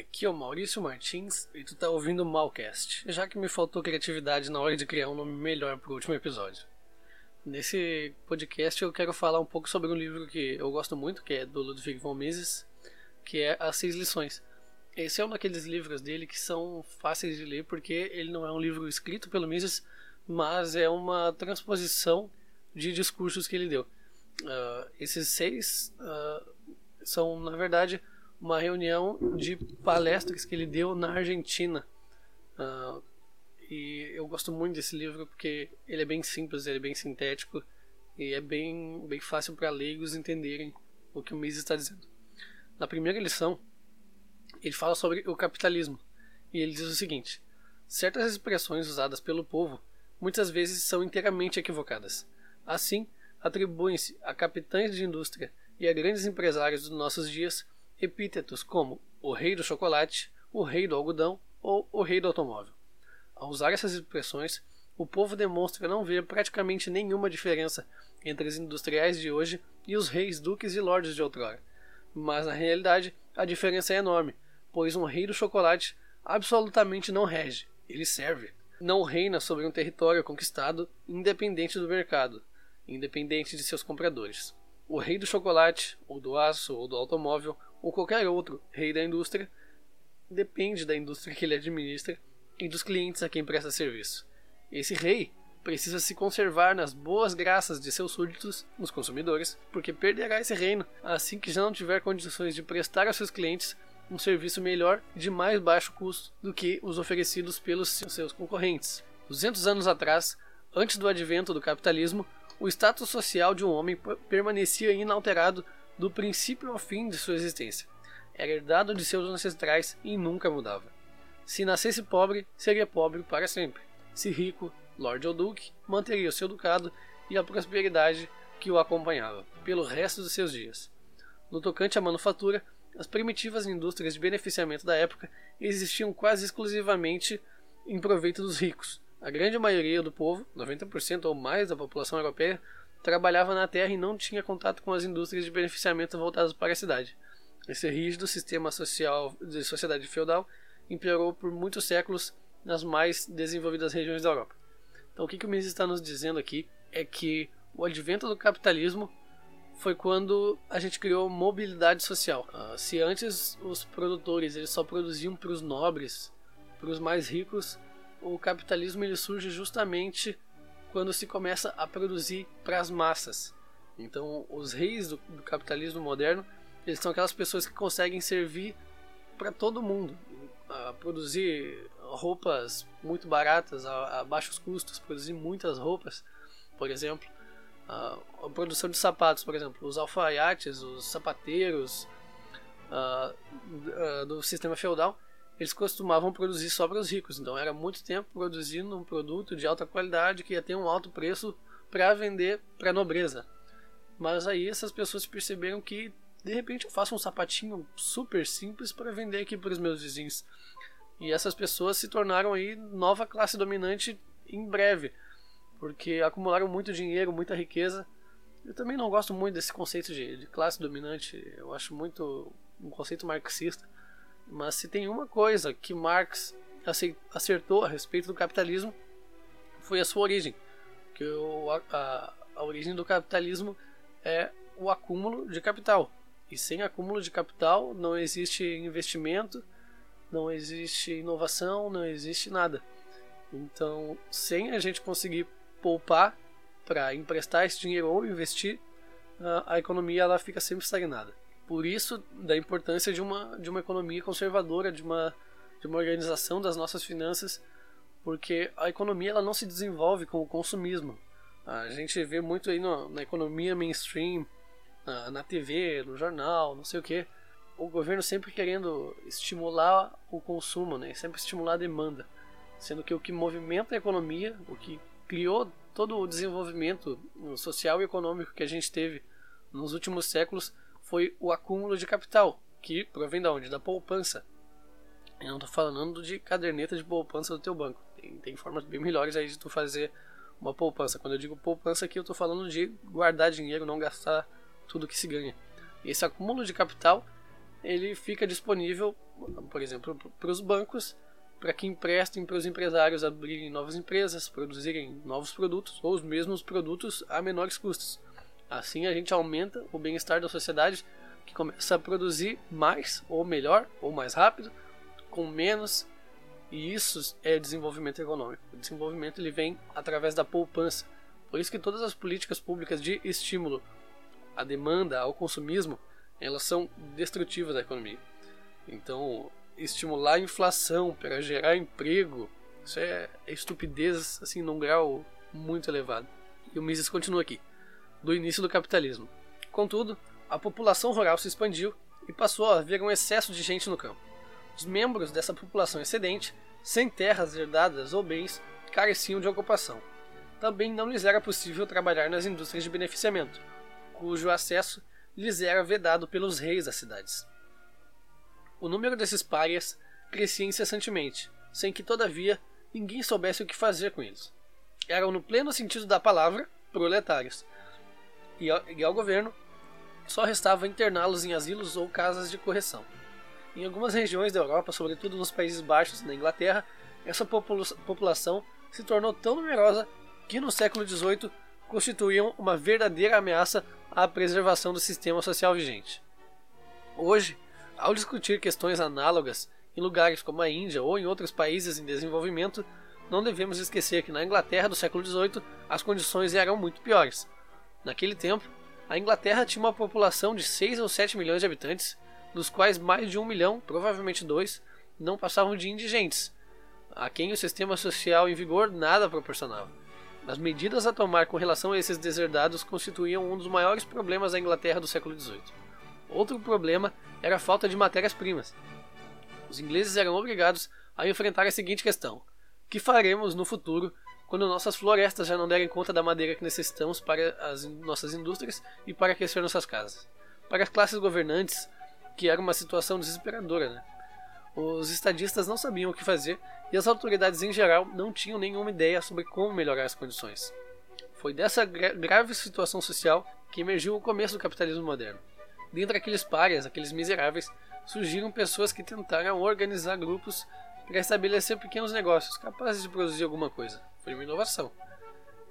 Aqui é o Maurício Martins e tu tá ouvindo o Malcast, já que me faltou criatividade na hora de criar um nome melhor pro último episódio. Nesse podcast eu quero falar um pouco sobre um livro que eu gosto muito, que é do Ludwig von Mises, que é As Seis Lições. Esse é um daqueles livros dele que são fáceis de ler porque ele não é um livro escrito pelo Mises, mas é uma transposição de discursos que ele deu. Uh, esses seis uh, são, na verdade, uma reunião de palestras que ele deu na Argentina. Uh, e eu gosto muito desse livro porque ele é bem simples, ele é bem sintético e é bem, bem fácil para leigos entenderem o que o Mises está dizendo. Na primeira lição, ele fala sobre o capitalismo e ele diz o seguinte: certas expressões usadas pelo povo muitas vezes são inteiramente equivocadas. Assim, atribuem-se a capitães de indústria e a grandes empresários dos nossos dias epítetos como o rei do chocolate, o rei do algodão ou o rei do automóvel. Ao usar essas expressões, o povo demonstra não ver praticamente nenhuma diferença entre os industriais de hoje e os reis, duques e lordes de outrora. Mas na realidade, a diferença é enorme, pois um rei do chocolate absolutamente não rege, ele serve. Não reina sobre um território conquistado independente do mercado, independente de seus compradores. O rei do chocolate, ou do aço, ou do automóvel, ou qualquer outro rei da indústria, depende da indústria que ele administra e dos clientes a quem presta serviço. Esse rei precisa se conservar nas boas graças de seus súditos, os consumidores, porque perderá esse reino assim que já não tiver condições de prestar aos seus clientes um serviço melhor e de mais baixo custo do que os oferecidos pelos seus concorrentes. 200 anos atrás, antes do advento do capitalismo, o status social de um homem permanecia inalterado do princípio ao fim de sua existência. Era herdado de seus ancestrais e nunca mudava. Se nascesse pobre, seria pobre para sempre. Se rico, Lord ou Duque, manteria o seu ducado e a prosperidade que o acompanhava pelo resto dos seus dias. No tocante à manufatura, as primitivas indústrias de beneficiamento da época existiam quase exclusivamente em proveito dos ricos. A grande maioria do povo, 90% ou mais da população europeia, trabalhava na terra e não tinha contato com as indústrias de beneficiamento voltadas para a cidade. Esse rígido sistema social de sociedade feudal imperou por muitos séculos nas mais desenvolvidas regiões da Europa. Então, o que, que o Mises está nos dizendo aqui é que o advento do capitalismo foi quando a gente criou mobilidade social. Uh, se antes os produtores eles só produziam para os nobres, para os mais ricos, o capitalismo ele surge justamente quando se começa a produzir para as massas. Então, os reis do, do, capitalismo moderno, eles são aquelas pessoas que conseguem servir para todo mundo, a produzir roupas muito baratas a, a, baixos custos, produzir muitas roupas, por exemplo, a, a produção de sapatos, por exemplo, os alfaiates, os sapateiros do sistema feudal, eles costumavam produzir só para os ricos. Então era muito tempo produzindo um produto de alta qualidade que ia ter um alto preço para vender para a nobreza. Mas aí essas pessoas perceberam que de repente eu faço um sapatinho super simples para vender aqui para os meus vizinhos. E essas pessoas se tornaram aí nova classe dominante em breve, porque acumularam muito dinheiro, muita riqueza. Eu também não gosto muito desse conceito de, de classe dominante, eu acho muito um conceito marxista. Mas se tem uma coisa que Marx acertou a respeito do capitalismo, foi a sua origem. Que o, a, a origem do capitalismo é o acúmulo de capital. E sem acúmulo de capital não existe investimento, não existe inovação, não existe nada. Então, sem a gente conseguir poupar para emprestar esse dinheiro ou investir, a economia ela fica sempre estagnada. Por isso, da importância de uma, de uma economia conservadora, de uma, de uma organização das nossas finanças, porque a economia ela não se desenvolve com o consumismo. A gente vê muito aí no, na economia mainstream, na, na TV, no jornal, não sei o que, o governo sempre querendo estimular o consumo, né? sempre estimular a demanda. Sendo que o que movimenta a economia, o que criou todo o desenvolvimento social e econômico que a gente teve nos últimos séculos foi o acúmulo de capital, que provém da onde? Da poupança. Eu não estou falando de caderneta de poupança do teu banco. Tem, tem formas bem melhores aí de tu fazer uma poupança. Quando eu digo poupança aqui, eu estou falando de guardar dinheiro, não gastar tudo que se ganha. Esse acúmulo de capital ele fica disponível, por exemplo, para os bancos, para que emprestem para os empresários abrirem novas empresas, produzirem novos produtos ou os mesmos produtos a menores custos. Assim a gente aumenta o bem-estar da sociedade que começa a produzir mais ou melhor ou mais rápido com menos e isso é desenvolvimento econômico. O desenvolvimento ele vem através da poupança. Por isso que todas as políticas públicas de estímulo à demanda, ao consumismo, elas são destrutivas da economia. Então, estimular a inflação para gerar emprego, isso é, é estupidez assim num grau muito elevado. E o Mises continua aqui, do início do capitalismo. Contudo, a população rural se expandiu e passou a haver um excesso de gente no campo. Os membros dessa população excedente, sem terras herdadas ou bens, careciam de ocupação. Também não lhes era possível trabalhar nas indústrias de beneficiamento, cujo acesso lhes era vedado pelos reis das cidades. O número desses párias crescia incessantemente, sem que, todavia, ninguém soubesse o que fazer com eles. Eram, no pleno sentido da palavra, proletários. E ao, e ao governo só restava interná-los em asilos ou casas de correção. Em algumas regiões da Europa, sobretudo nos Países Baixos e na Inglaterra, essa popula população se tornou tão numerosa que no século XVIII constituíam uma verdadeira ameaça à preservação do sistema social vigente. Hoje, ao discutir questões análogas em lugares como a Índia ou em outros países em desenvolvimento, não devemos esquecer que na Inglaterra do século XVIII as condições eram muito piores. Naquele tempo, a Inglaterra tinha uma população de 6 ou 7 milhões de habitantes dos quais mais de um milhão, provavelmente dois, não passavam de indigentes, a quem o sistema social em vigor nada proporcionava. As medidas a tomar com relação a esses deserdados constituíam um dos maiores problemas da Inglaterra do século XVIII. Outro problema era a falta de matérias-primas. Os ingleses eram obrigados a enfrentar a seguinte questão: que faremos no futuro quando nossas florestas já não derem conta da madeira que necessitamos para as nossas indústrias e para aquecer nossas casas? Para as classes governantes, que era uma situação desesperadora. Né? Os estadistas não sabiam o que fazer e as autoridades em geral não tinham nenhuma ideia sobre como melhorar as condições. Foi dessa gra grave situação social que emergiu o começo do capitalismo moderno. Dentre aqueles párias, aqueles miseráveis, surgiram pessoas que tentaram organizar grupos para estabelecer pequenos negócios capazes de produzir alguma coisa. Foi uma inovação.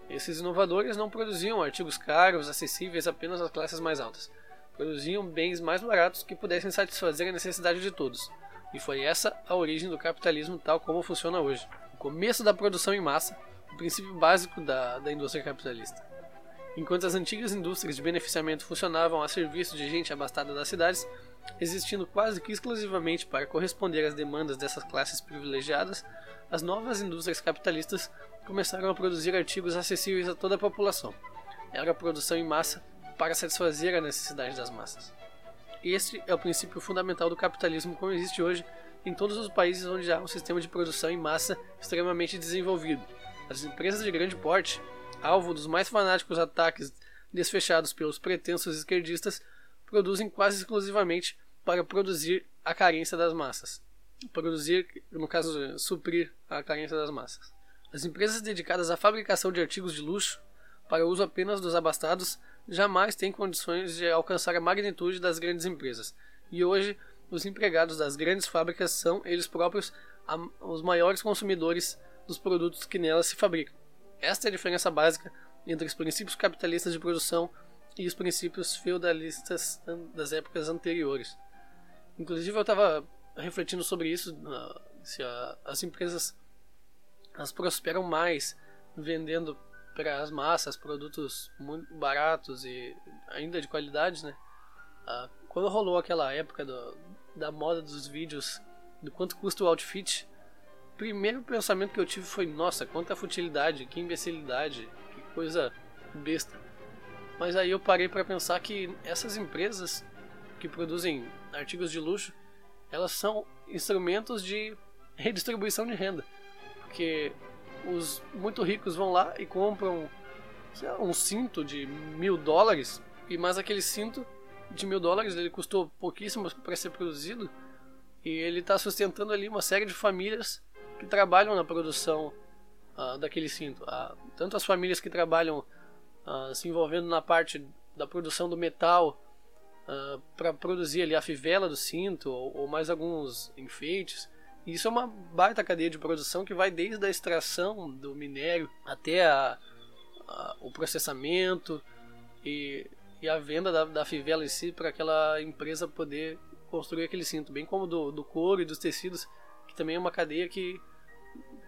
Esses inovadores não produziam artigos caros, acessíveis apenas às classes mais altas, produziam bens mais baratos que pudessem satisfazer a necessidade de todos. E foi essa a origem do capitalismo tal como funciona hoje. O começo da produção em massa, o princípio básico da, da indústria capitalista. Enquanto as antigas indústrias de beneficiamento funcionavam a serviço de gente abastada das cidades, existindo quase que exclusivamente para corresponder às demandas dessas classes privilegiadas, as novas indústrias capitalistas começaram a produzir artigos acessíveis a toda a população. Era a produção em massa para satisfazer a necessidade das massas. Este é o princípio fundamental do capitalismo como existe hoje em todos os países onde há um sistema de produção em massa extremamente desenvolvido. As empresas de grande porte, alvo dos mais fanáticos ataques desfechados pelos pretensos esquerdistas, produzem quase exclusivamente para produzir a carência das massas. Produzir, no caso, suprir a carência das massas. As empresas dedicadas à fabricação de artigos de luxo, para uso apenas dos abastados, jamais têm condições de alcançar a magnitude das grandes empresas. E hoje, os empregados das grandes fábricas são eles próprios os maiores consumidores dos produtos que nelas se fabricam. Esta é a diferença básica entre os princípios capitalistas de produção e os princípios feudalistas das épocas anteriores. Inclusive, eu estava refletindo sobre isso, se as empresas as prosperam mais vendendo para as massas, produtos muito baratos e ainda de qualidade, né? Ah, quando rolou aquela época do, da moda dos vídeos, do quanto custa o outfit, primeiro pensamento que eu tive foi: nossa, quanta futilidade, que imbecilidade, que coisa besta. Mas aí eu parei para pensar que essas empresas que produzem artigos de luxo, elas são instrumentos de redistribuição de renda. Porque os muito ricos vão lá e compram lá, um cinto de mil dólares, e mais aquele cinto de mil dólares ele custou pouquíssimo para ser produzido, e ele está sustentando ali uma série de famílias que trabalham na produção uh, daquele cinto. Uh, tanto as famílias que trabalham uh, se envolvendo na parte da produção do metal, para produzir ali a fivela do cinto ou, ou mais alguns enfeites. Isso é uma baita cadeia de produção que vai desde a extração do minério até a, a, o processamento e, e a venda da, da fivela em si para aquela empresa poder construir aquele cinto, bem como do, do couro e dos tecidos, que também é uma cadeia que,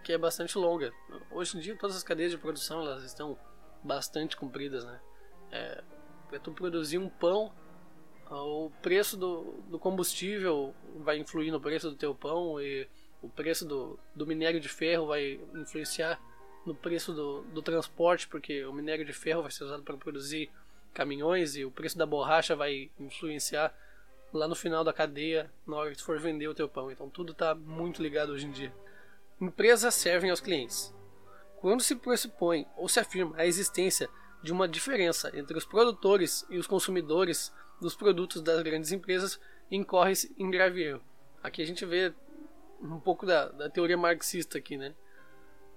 que é bastante longa. Hoje em dia todas as cadeias de produção elas estão bastante compridas, né? É, para tu produzir um pão, o preço do, do combustível vai influir no preço do teu pão e o preço do, do minério de ferro vai influenciar no preço do, do transporte, porque o minério de ferro vai ser usado para produzir caminhões e o preço da borracha vai influenciar lá no final da cadeia na hora que tu for vender o teu pão. Então tudo está muito ligado hoje em dia. Empresas servem aos clientes. Quando se pressupõe ou se afirma a existência de uma diferença entre os produtores e os consumidores dos produtos das grandes empresas, incorre-se em grave erro. Aqui a gente vê um pouco da, da teoria marxista aqui, né?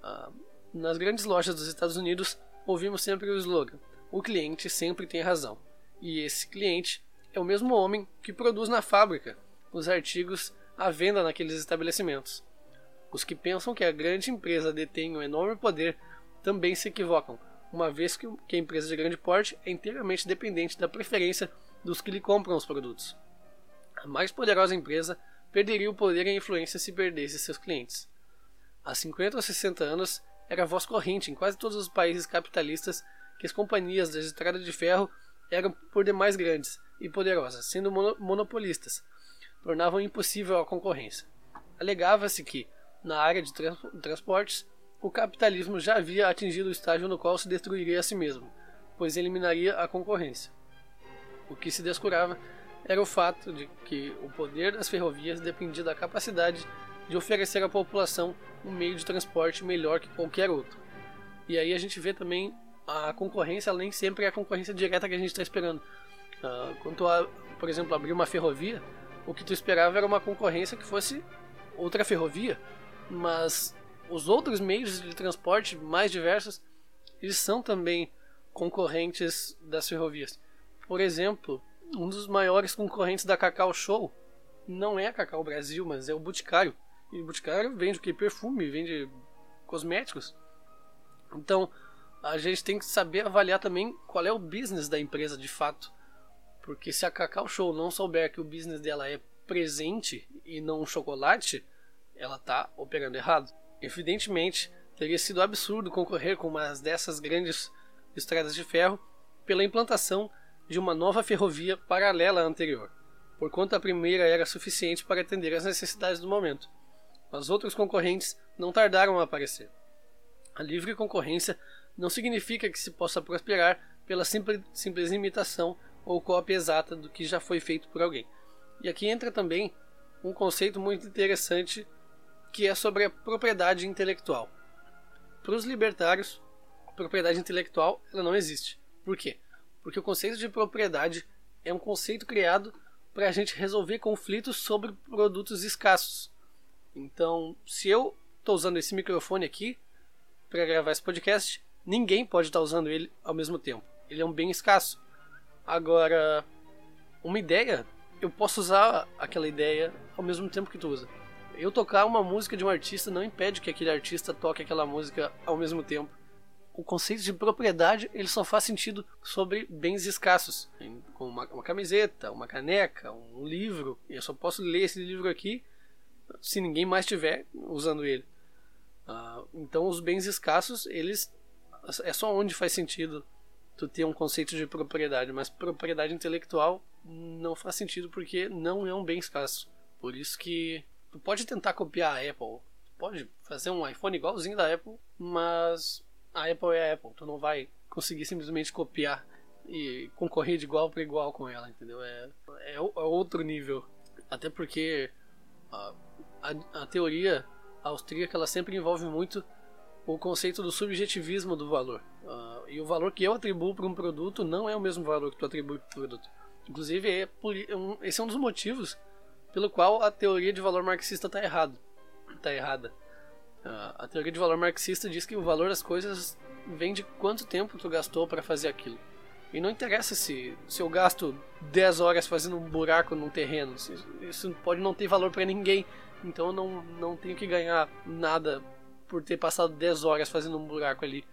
Ah, nas grandes lojas dos Estados Unidos, ouvimos sempre o slogan: o cliente sempre tem razão. E esse cliente é o mesmo homem que produz na fábrica os artigos à venda naqueles estabelecimentos. Os que pensam que a grande empresa detém um enorme poder também se equivocam, uma vez que a empresa de grande porte é inteiramente dependente da preferência dos que lhe compram os produtos. A mais poderosa empresa perderia o poder e a influência se perdesse seus clientes. Há 50 ou 60 anos, era voz corrente em quase todos os países capitalistas que as companhias das estradas de ferro eram por demais grandes e poderosas, sendo monopolistas, tornavam impossível a concorrência. Alegava-se que, na área de trans transportes, o capitalismo já havia atingido o estágio no qual se destruiria a si mesmo, pois eliminaria a concorrência. O que se descurava era o fato de que o poder das ferrovias dependia da capacidade de oferecer à população um meio de transporte melhor que qualquer outro. E aí a gente vê também a concorrência, nem sempre é a concorrência direta que a gente está esperando. Uh, quando tu, por exemplo, abrir uma ferrovia, o que tu esperava era uma concorrência que fosse outra ferrovia, mas os outros meios de transporte mais diversos, eles são também concorrentes das ferrovias. Por exemplo, um dos maiores concorrentes da Cacau Show não é a Cacau Brasil, mas é o Boticário. E o Boticário vende o que? Perfume, vende cosméticos. Então, a gente tem que saber avaliar também qual é o business da empresa de fato. Porque se a Cacau Show não souber que o business dela é presente e não chocolate, ela está operando errado. Evidentemente, teria sido absurdo concorrer com uma dessas grandes estradas de ferro pela implantação de uma nova ferrovia paralela à anterior, porquanto a primeira era suficiente para atender às necessidades do momento. Mas outros concorrentes não tardaram a aparecer. A livre concorrência não significa que se possa prosperar pela simples, simples imitação ou cópia exata do que já foi feito por alguém. E aqui entra também um conceito muito interessante que é sobre a propriedade intelectual. Para os libertários, propriedade intelectual ela não existe. Por quê? Porque o conceito de propriedade é um conceito criado para a gente resolver conflitos sobre produtos escassos. Então, se eu estou usando esse microfone aqui para gravar esse podcast, ninguém pode estar tá usando ele ao mesmo tempo. Ele é um bem escasso. Agora, uma ideia, eu posso usar aquela ideia ao mesmo tempo que tu usa eu tocar uma música de um artista não impede que aquele artista toque aquela música ao mesmo tempo. O conceito de propriedade ele só faz sentido sobre bens escassos, como uma, uma camiseta, uma caneca, um livro. Eu só posso ler esse livro aqui se ninguém mais estiver usando ele. Uh, então os bens escassos eles é só onde faz sentido tu ter um conceito de propriedade, mas propriedade intelectual não faz sentido porque não é um bem escasso. Por isso que Tu pode tentar copiar a Apple, pode fazer um iPhone igualzinho da Apple, mas a Apple é a Apple, tu não vai conseguir simplesmente copiar e concorrer de igual para igual com ela, entendeu? É, é, é, outro nível. Até porque a, a, a teoria austríaca ela sempre envolve muito o conceito do subjetivismo do valor. Uh, e o valor que eu atribuo para um produto não é o mesmo valor que tu atribui para o produto. Inclusive, é esse é um dos motivos pelo qual a teoria de valor marxista está errado, está errada. A teoria de valor marxista diz que o valor das coisas vem de quanto tempo tu gastou para fazer aquilo. E não interessa se, se eu gasto 10 horas fazendo um buraco num terreno. Isso pode não ter valor para ninguém. Então eu não, não tenho que ganhar nada por ter passado 10 horas fazendo um buraco ali,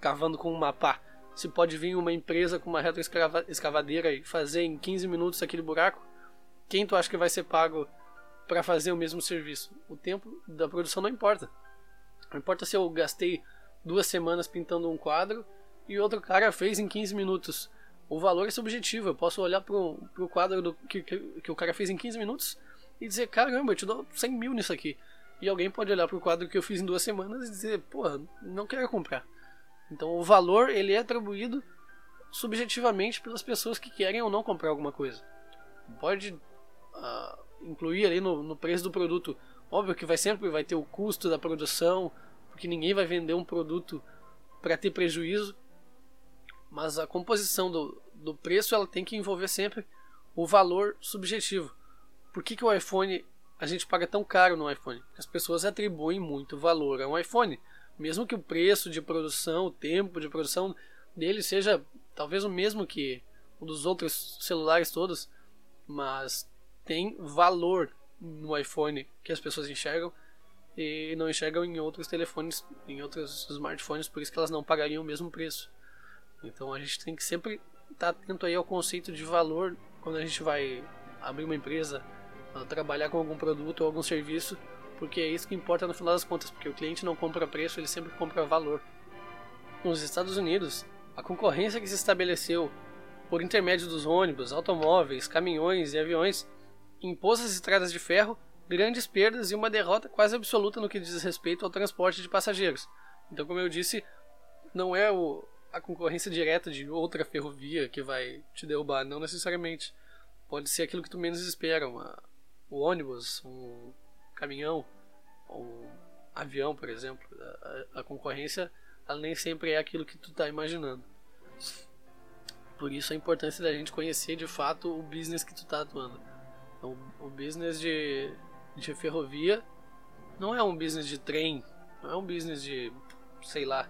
cavando com um mapa. Se pode vir uma empresa com uma retroescavadeira e fazer em 15 minutos aquele buraco, quem tu acha que vai ser pago para fazer o mesmo serviço? O tempo da produção não importa. Não importa se eu gastei duas semanas pintando um quadro e outro cara fez em 15 minutos. O valor é subjetivo. Eu posso olhar pro, pro quadro do, que, que, que o cara fez em 15 minutos e dizer: caramba, eu te dou 100 mil nisso aqui. E alguém pode olhar pro quadro que eu fiz em duas semanas e dizer: porra, não quero comprar. Então o valor ele é atribuído subjetivamente pelas pessoas que querem ou não comprar alguma coisa. Pode incluir ali no, no preço do produto. Óbvio que vai sempre vai ter o custo da produção, porque ninguém vai vender um produto para ter prejuízo. Mas a composição do, do preço ela tem que envolver sempre o valor subjetivo. Por que, que o iPhone a gente paga tão caro no iPhone? Porque as pessoas atribuem muito valor a um iPhone. Mesmo que o preço de produção, o tempo de produção dele seja talvez o mesmo que o dos outros celulares todos, mas tem valor no iPhone que as pessoas enxergam e não enxergam em outros telefones, em outros smartphones, por isso que elas não pagariam o mesmo preço. Então a gente tem que sempre estar atento aí ao conceito de valor quando a gente vai abrir uma empresa, trabalhar com algum produto ou algum serviço, porque é isso que importa no final das contas, porque o cliente não compra preço, ele sempre compra valor. Nos Estados Unidos, a concorrência que se estabeleceu por intermédio dos ônibus, automóveis, caminhões e aviões impôs estradas de ferro grandes perdas e uma derrota quase absoluta no que diz respeito ao transporte de passageiros. Então, como eu disse, não é o, a concorrência direta de outra ferrovia que vai te derrubar, não necessariamente. Pode ser aquilo que tu menos espera, uma, um ônibus, um caminhão, um avião, por exemplo. A, a concorrência ela nem sempre é aquilo que tu está imaginando. Por isso a importância da gente conhecer de fato o business que tu está atuando. Então, o business de, de ferrovia não é um business de trem, não é um business de, sei lá,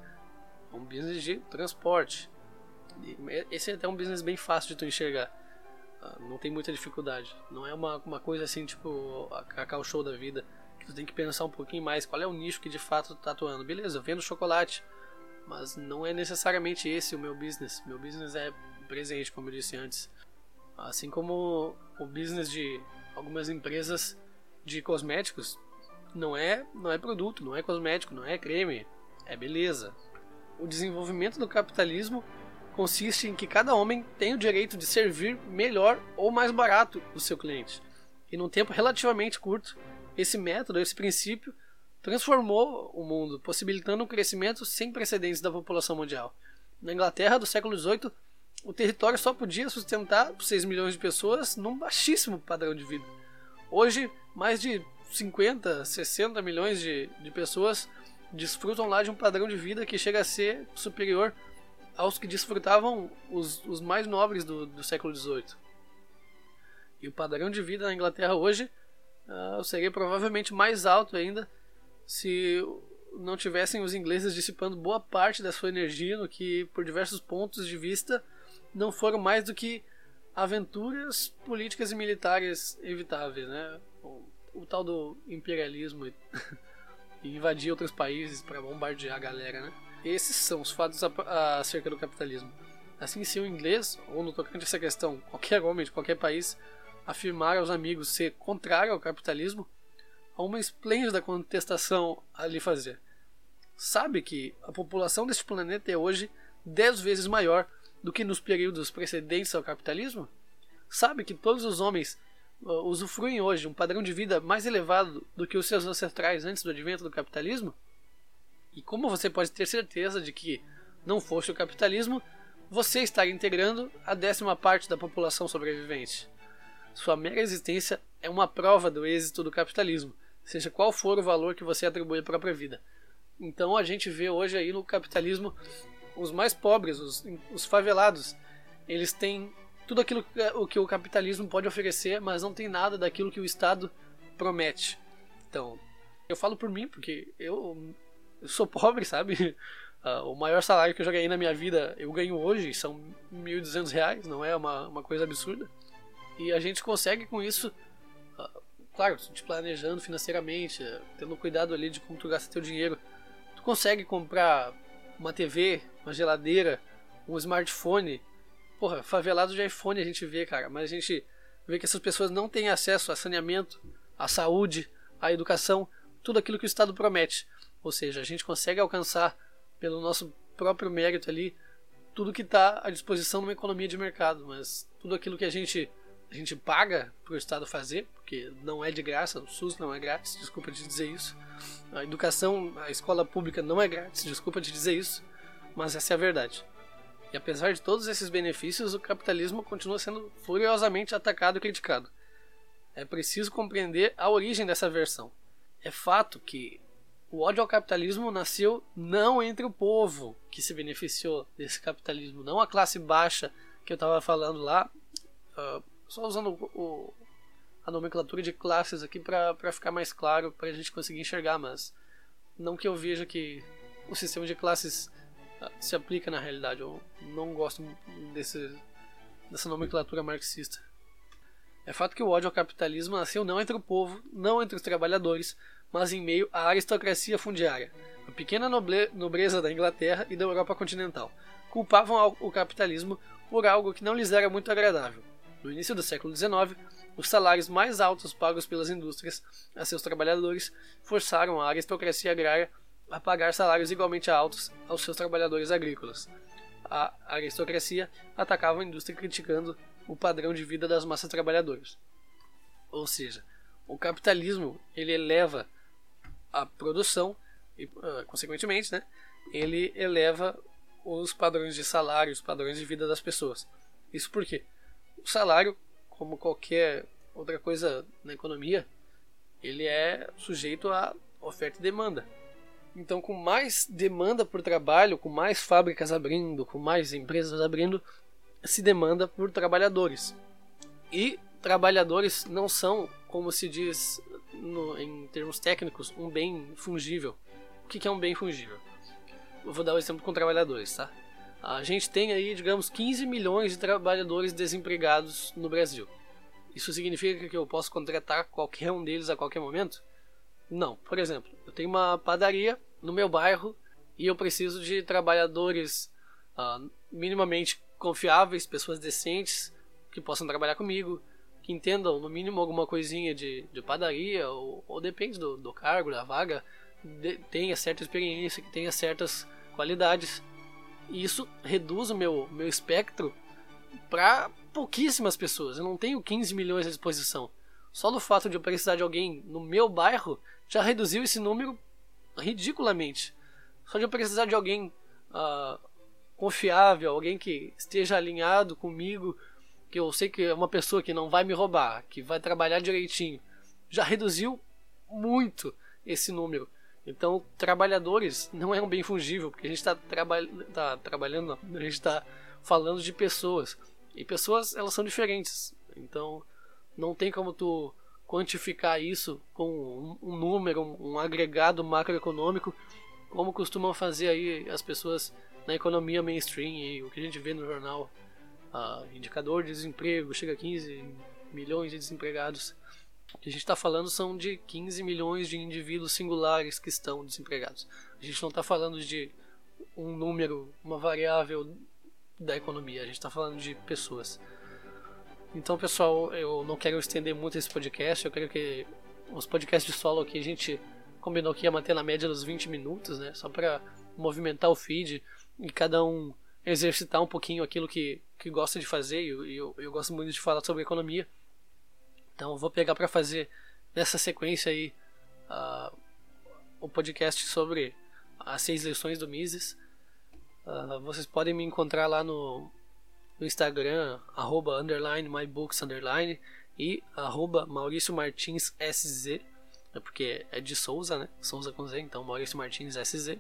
é um business de transporte. Esse é até um business bem fácil de tu enxergar. Ah, não tem muita dificuldade. Não é uma, uma coisa assim, tipo a Cacau Show da vida, que tu tem que pensar um pouquinho mais qual é o nicho que de fato tu tá atuando. Beleza, vendo chocolate, mas não é necessariamente esse o meu business. Meu business é presente, como eu disse antes. Assim como o business de algumas empresas de cosméticos não é, não é produto, não é cosmético, não é creme, é beleza, o desenvolvimento do capitalismo consiste em que cada homem tem o direito de servir melhor ou mais barato o seu cliente. E num tempo relativamente curto, esse método, esse princípio, transformou o mundo, possibilitando um crescimento sem precedentes da população mundial. Na Inglaterra do século XVIII, o território só podia sustentar 6 milhões de pessoas num baixíssimo padrão de vida. Hoje, mais de 50, 60 milhões de, de pessoas desfrutam lá de um padrão de vida que chega a ser superior aos que desfrutavam os, os mais nobres do, do século XVIII. E o padrão de vida na Inglaterra hoje uh, seria provavelmente mais alto ainda se não tivessem os ingleses dissipando boa parte da sua energia no que, por diversos pontos de vista, não foram mais do que aventuras políticas e militares evitáveis, né? O, o tal do imperialismo e invadir outros países para bombardear a galera, né? Esses são os fatos acerca do capitalismo. Assim, se o inglês, ou no tocante a essa questão, qualquer homem de qualquer país, afirmar aos amigos ser contrário ao capitalismo, há uma esplêndida contestação a lhe fazer. Sabe que a população deste planeta é hoje dez vezes maior do que nos períodos precedentes ao capitalismo? Sabe que todos os homens uh, usufruem hoje um padrão de vida mais elevado do que os seus ancestrais antes do advento do capitalismo? E como você pode ter certeza de que, não fosse o capitalismo, você estaria integrando a décima parte da população sobrevivente? Sua mera existência é uma prova do êxito do capitalismo, seja qual for o valor que você atribui à própria vida. Então a gente vê hoje aí no capitalismo os mais pobres, os, os favelados, eles têm tudo aquilo que o, que o capitalismo pode oferecer, mas não tem nada daquilo que o Estado promete. Então, eu falo por mim, porque eu, eu sou pobre, sabe? Uh, o maior salário que eu já ganhei na minha vida, eu ganho hoje, são R$ 1.200, não é uma, uma coisa absurda. E a gente consegue com isso, uh, claro, te planejando financeiramente, tendo cuidado ali de como tu gasta teu dinheiro, tu consegue comprar uma TV, uma geladeira, um smartphone. Porra, favelado de iPhone a gente vê, cara, mas a gente vê que essas pessoas não têm acesso a saneamento, à saúde, à educação, tudo aquilo que o Estado promete. Ou seja, a gente consegue alcançar pelo nosso próprio mérito ali tudo que está à disposição numa economia de mercado, mas tudo aquilo que a gente a gente paga para o Estado fazer, porque não é de graça, o SUS não é grátis, desculpa te dizer isso. A educação, a escola pública não é grátis, desculpa te dizer isso, mas essa é a verdade. E apesar de todos esses benefícios, o capitalismo continua sendo furiosamente atacado e criticado. É preciso compreender a origem dessa versão. É fato que o ódio ao capitalismo nasceu não entre o povo que se beneficiou desse capitalismo, não a classe baixa que eu estava falando lá, uh, só usando o, a nomenclatura de classes aqui para ficar mais claro, para a gente conseguir enxergar, mas não que eu veja que o sistema de classes uh, se aplica na realidade, eu não gosto desse, dessa nomenclatura marxista. É fato que o ódio ao capitalismo nasceu não entre o povo, não entre os trabalhadores, mas em meio à aristocracia fundiária, a pequena nobreza da Inglaterra e da Europa continental. Culpavam o capitalismo por algo que não lhes era muito agradável. No início do século XIX, os salários mais altos pagos pelas indústrias a seus trabalhadores forçaram a aristocracia agrária a pagar salários igualmente altos aos seus trabalhadores agrícolas. A aristocracia atacava a indústria criticando o padrão de vida das massas trabalhadoras. Ou seja, o capitalismo ele eleva a produção e, uh, consequentemente, né, ele eleva os padrões de salário, os padrões de vida das pessoas. Isso porque o salário, como qualquer outra coisa na economia, ele é sujeito a oferta e demanda. Então, com mais demanda por trabalho, com mais fábricas abrindo, com mais empresas abrindo, se demanda por trabalhadores. E trabalhadores não são, como se diz no, em termos técnicos, um bem fungível. O que, é um bem fungível? Eu vou dar o um exemplo com trabalhadores, tá? A gente tem aí, digamos, 15 milhões de trabalhadores desempregados no Brasil. Isso significa que eu posso contratar qualquer um deles a qualquer momento? Não. Por exemplo, eu tenho uma padaria no meu bairro e eu preciso de trabalhadores uh, minimamente confiáveis, pessoas decentes que possam trabalhar comigo, que entendam no mínimo alguma coisinha de, de padaria, ou, ou depende do, do, cargo, da vaga, de, tenha certa experiência, que tenha certas qualidades. E isso reduz o meu, meu espectro para pouquíssimas pessoas. Eu não tenho 15 milhões à disposição. Só do fato de eu precisar de alguém no meu bairro já reduziu esse número ridiculamente. Só de eu precisar de alguém uh, confiável, alguém que esteja alinhado comigo que eu sei que é uma pessoa que não vai me roubar, que vai trabalhar direitinho, já reduziu muito esse número. Então, trabalhadores não é um bem fungível, porque a gente está traba tá trabalhando, a gente está falando de pessoas. E pessoas, elas são diferentes. Então, não tem como tu quantificar isso com um, número, um, agregado macroeconômico, como costumam fazer aí as pessoas na economia mainstream e o que a gente vê no jornal uh, indicador de desemprego chega a 15 milhões de desempregados. O que a gente está falando são de 15 milhões de indivíduos singulares que estão desempregados. A gente não está falando de um número, uma variável da economia, a gente está falando de pessoas. Então, pessoal, eu não quero estender muito esse podcast, eu quero que os podcasts de solo aqui a gente combinou que ia manter na média dos 20 minutos, né? Só para movimentar o feed e cada um exercitar um pouquinho aquilo que, que gosta de fazer, eu, eu, eu gosto muito de falar sobre economia. Então eu vou pegar para fazer nessa sequência aí uh, o podcast sobre as seis lições do Mises. Uh, vocês podem me encontrar lá no, no Instagram, arroba, underline, mybooks, underline, e arroba Maurício Martins SZ, é porque é de Souza, né? Souza com Z, então Maurício Martins SZ.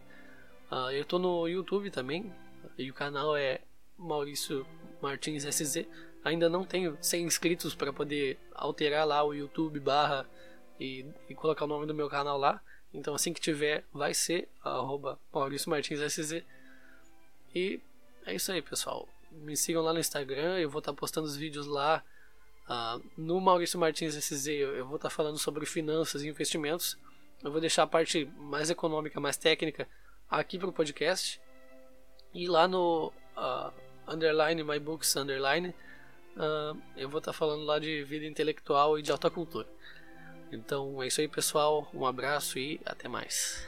Uh, eu tô no YouTube também, e o canal é Maurício Martins SZ. Ainda não tenho 100 inscritos para poder alterar lá o YouTube barra e, e, colocar o nome do meu canal lá. Então assim que tiver, vai ser arroba Maurício Martins SZ. E é isso aí, pessoal. Me sigam lá no Instagram, eu vou estar postando os vídeos lá. Uh, no Maurício Martins SZ eu vou estar falando sobre finanças e investimentos. Eu vou deixar a parte mais econômica, mais técnica aqui para o podcast. E lá no uh, underline my books underline uh, eu vou estar falando lá de vida intelectual e de alta cultura. Então é isso aí, pessoal. Um abraço e até mais.